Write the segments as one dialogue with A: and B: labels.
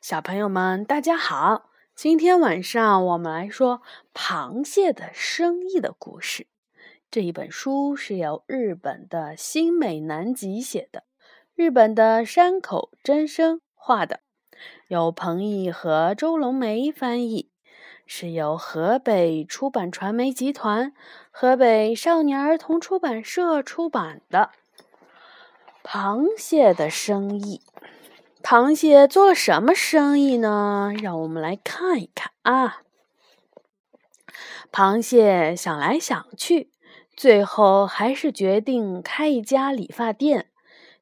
A: 小朋友们，大家好！今天晚上我们来说螃蟹的生意的故事。这一本书是由日本的新美南吉写的，日本的山口真生画的，由彭毅和周龙梅翻译，是由河北出版传媒集团、河北少年儿童出版社出版的《螃蟹的生意》。螃蟹做了什么生意呢？让我们来看一看啊。螃蟹想来想去，最后还是决定开一家理发店。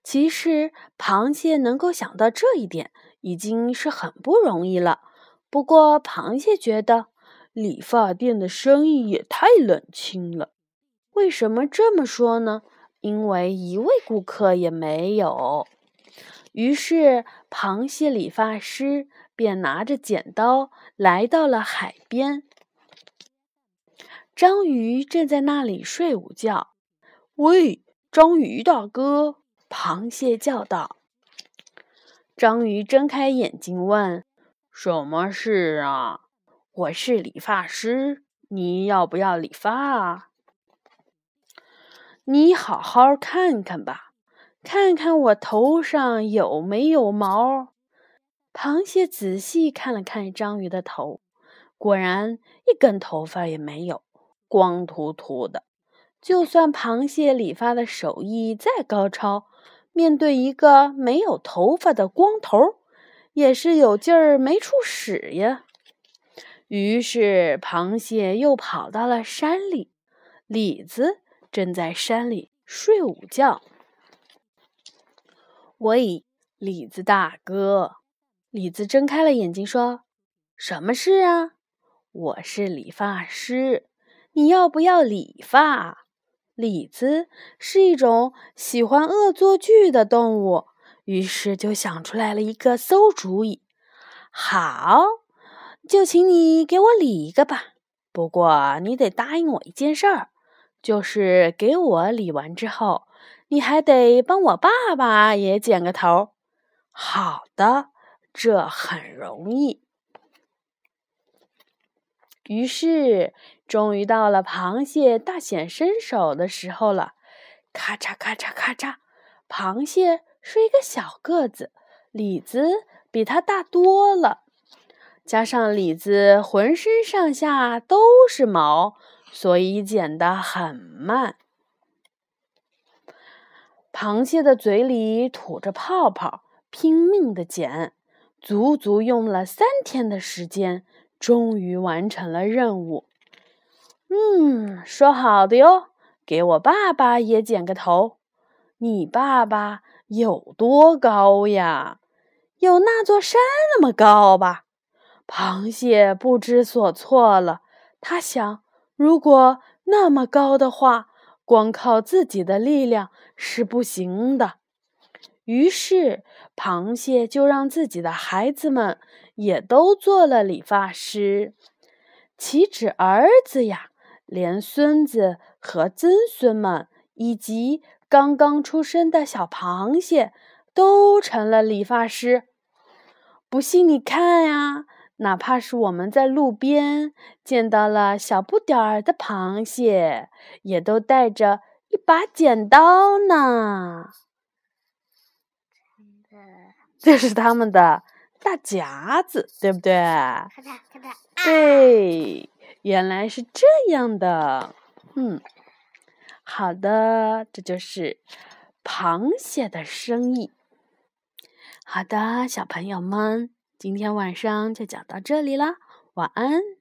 A: 其实，螃蟹能够想到这一点，已经是很不容易了。不过，螃蟹觉得理发店的生意也太冷清了。为什么这么说呢？因为一位顾客也没有。于是，螃蟹理发师便拿着剪刀来到了海边。章鱼正在那里睡午觉。“喂，章鱼大哥！”螃蟹叫道。章鱼睁开眼睛问：“什么事啊？”“我是理发师，你要不要理发啊？”“你好好看看吧。”看看我头上有没有毛？螃蟹仔细看了看章鱼的头，果然一根头发也没有，光秃秃的。就算螃蟹理发的手艺再高超，面对一个没有头发的光头，也是有劲儿没处使呀。于是，螃蟹又跑到了山里，李子正在山里睡午觉。喂，李子大哥！李子睁开了眼睛，说：“什么事啊？我是理发师，你要不要理发？”李子是一种喜欢恶作剧的动物，于是就想出来了一个馊主意：“好，就请你给我理一个吧。不过你得答应我一件事儿，就是给我理完之后。”你还得帮我爸爸也剪个头。好的，这很容易。于是，终于到了螃蟹大显身手的时候了。咔嚓咔嚓咔嚓，螃蟹是一个小个子，李子比它大多了。加上李子浑身上下都是毛，所以剪得很慢。螃蟹的嘴里吐着泡泡，拼命的剪，足足用了三天的时间，终于完成了任务。嗯，说好的哟，给我爸爸也剪个头。你爸爸有多高呀？有那座山那么高吧？螃蟹不知所措了。他想，如果那么高的话。光靠自己的力量是不行的，于是螃蟹就让自己的孩子们也都做了理发师。岂止儿子呀，连孙子和曾孙们，以及刚刚出生的小螃蟹，都成了理发师。不信你看呀！哪怕是我们在路边见到了小不点儿的螃蟹，也都带着一把剪刀呢。这是他们的大夹子，对不对？对，原来是这样的。嗯，好的，这就是螃蟹的生意。好的，小朋友们。今天晚上就讲到这里了，晚安。